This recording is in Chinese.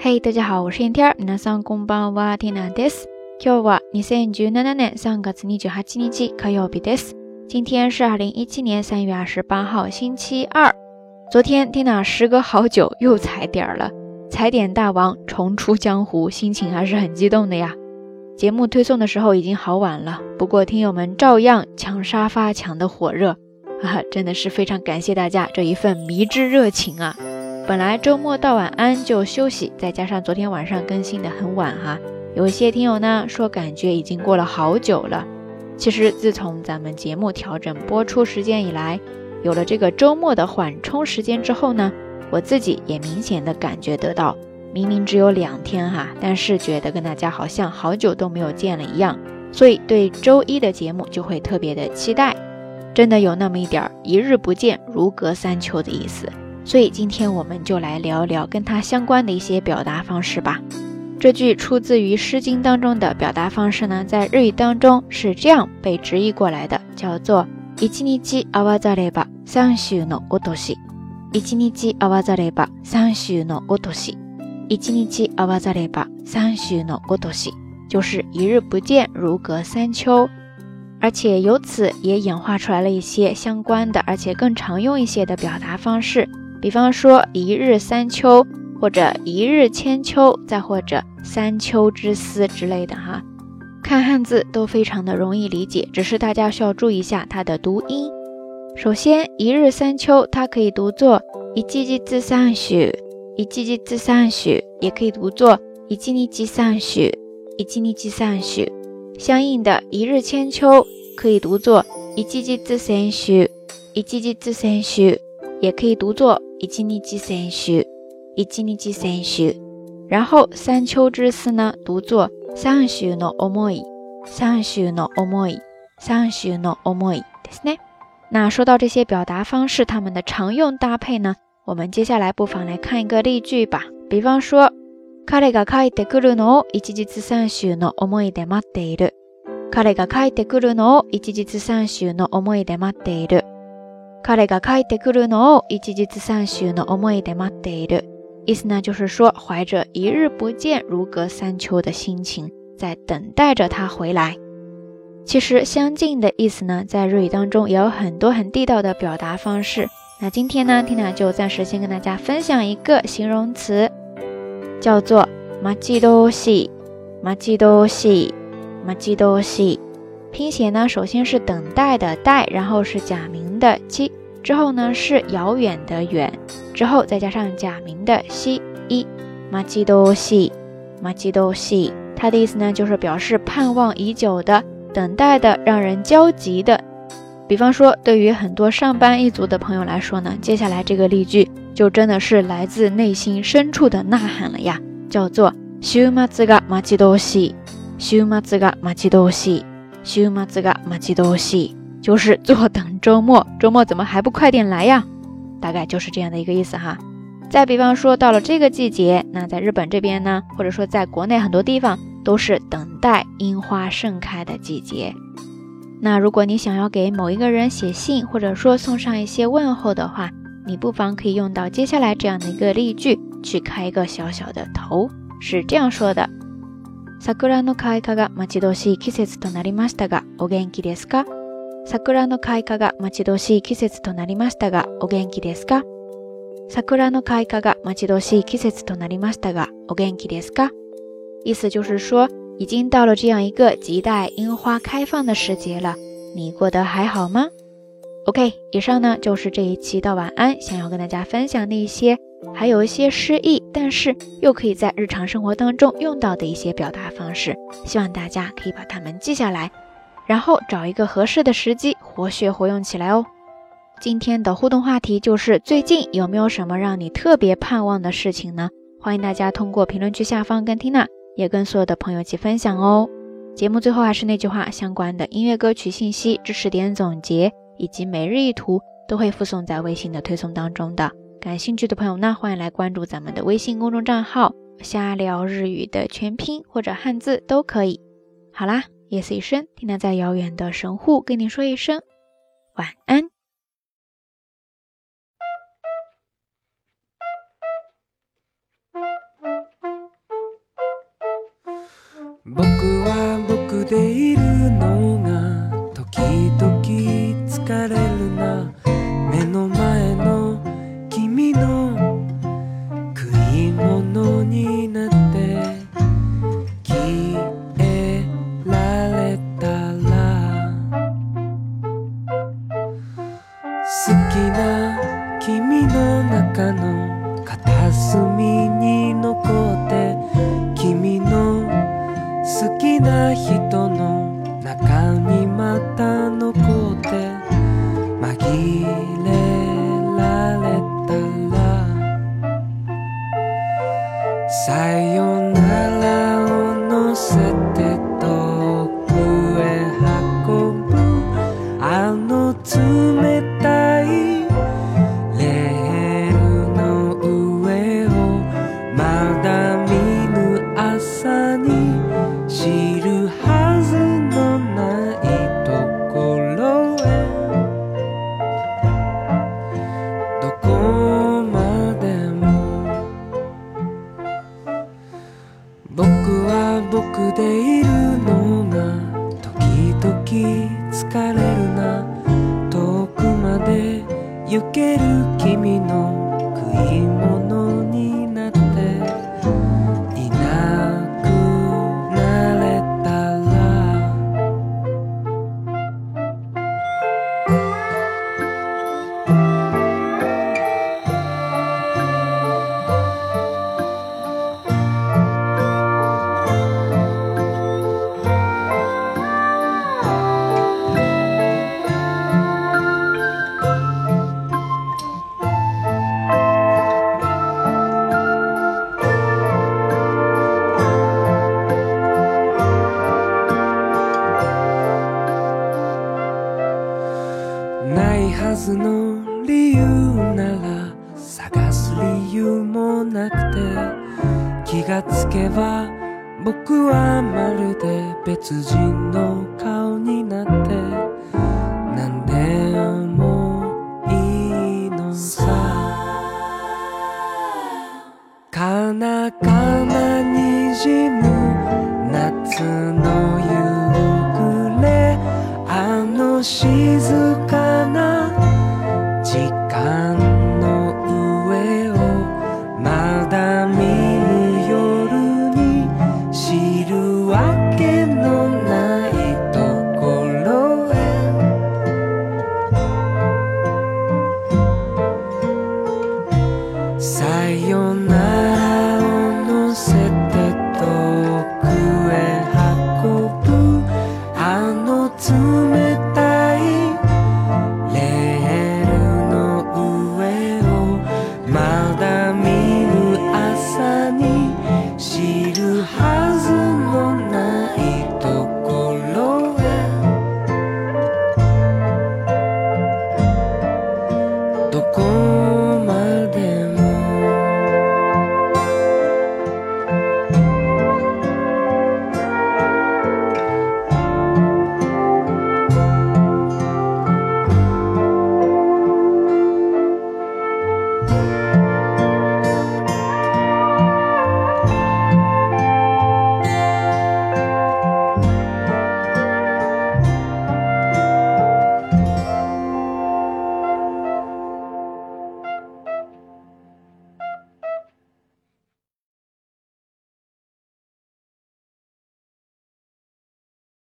嘿，大家好，我是天儿。皆さんこんばんは、ティナです。今日は二千十七年三月二十八日、火曜日です。今天是二零一七年三月二十八号星期二。昨天天娜时隔好久又踩点了，踩点大王重出江湖，心情还是很激动的呀。节目推送的时候已经好晚了，不过听友们照样抢沙发抢得火热，哈哈，真的是非常感谢大家这一份迷之热情啊！本来周末到晚安就休息，再加上昨天晚上更新的很晚哈，有一些听友呢说感觉已经过了好久了。其实自从咱们节目调整播出时间以来，有了这个周末的缓冲时间之后呢，我自己也明显的感觉得到，明明只有两天哈，但是觉得跟大家好像好久都没有见了一样，所以对周一的节目就会特别的期待，真的有那么一点一日不见如隔三秋的意思。所以今天我们就来聊一聊跟它相关的一些表达方式吧。这句出自于《诗经》当中的表达方式呢，在日语当中是这样被直译过来的，叫做一日あわざれば三秋のごとし。一日あわざれば三秋のごとし。一日あわざれば三秋のごとし。就是一日不见，如隔三秋。而且由此也演化出来了一些相关的，而且更常用一些的表达方式。比方说“一日三秋”或者“一日千秋”，再或者“三秋之思”之类的哈，看汉字都非常的容易理解，只是大家需要注意一下它的读音。首先，“一日三秋”它可以读作“一季季之三许”，“一季季之三许”也可以读作“一季季季三许”，“一季季季三许”。相应的一日千秋可以读作“一季季之千许”，“一季季之千许”。也可以读作一日三休，一日三秋。然后三秋之思呢，读作三秋の思い，三秋の思い，三秋の思いですね。那说到这些表达方式，它们的常用搭配呢，我们接下来不妨来看一个例句吧。比方说，彼が書いてくるのを一日三休の思いで待っている，彼が書いてくるのを一日三休の思いで待っている。彼が帰ってくるのを一日三秋の思いで待ってる。意思呢，就是说，怀着一日不见如隔三秋的心情，在等待着他回来。其实，相近的意思呢，在日语当中也有很多很地道的表达方式。那今天呢，天亮就暂时先跟大家分享一个形容词，叫做マジ多西”，マジ多西，マジ多西。拼写呢，首先是等待的待，然后是假名。的七之后呢是遥远的远，之后再加上假名的西一，马吉多西，马吉多西，它的意思呢就是表示盼望已久的、等待的、让人焦急的。比方说，对于很多上班一族的朋友来说呢，接下来这个例句就真的是来自内心深处的呐喊了呀，叫做周末马吉多西，周末马吉多西，周末马吉多西。就是坐等周末，周末怎么还不快点来呀？大概就是这样的一个意思哈。再比方说，到了这个季节，那在日本这边呢，或者说在国内很多地方都是等待樱花盛开的季节。那如果你想要给某一个人写信，或者说送上一些问候的话，你不妨可以用到接下来这样的一个例句去开一个小小的头，是这样说的：桜の開花が待ち遠しい季節となりましたが、お元気ですか？桜の開花が待ち遠しい季節となりましたが、お元気ですか？桜の開花が待ち遠しい季節となりましたが、お元気ですか？意思就是说，已经到了这样一个亟待樱花开放的时节了。你过得还好吗？OK，以上呢就是这一期的晚安，想要跟大家分享一些还有一些诗意，但是又可以在日常生活当中用到的一些表达方式，希望大家可以把它们记下来。然后找一个合适的时机，活学活用起来哦。今天的互动话题就是最近有没有什么让你特别盼望的事情呢？欢迎大家通过评论区下方跟缇娜，也跟所有的朋友一起分享哦。节目最后还是那句话，相关的音乐歌曲信息、知识点总结以及每日一图都会附送在微信的推送当中的。感兴趣的朋友呢，欢迎来关注咱们的微信公众账号“瞎聊日语”的全拼或者汉字都可以。好啦。夜色已深，听他在遥远的神户跟你说一声晚安。好きな君の中の片隅に残って君の好きな人僕は僕でいるのが時々疲れるな遠くまで行ける君の食い物ないはずの理由なら探す理由もなくて気がつけば僕はまるで別人のまだ見よるにしるわけのないところへ「さよなら」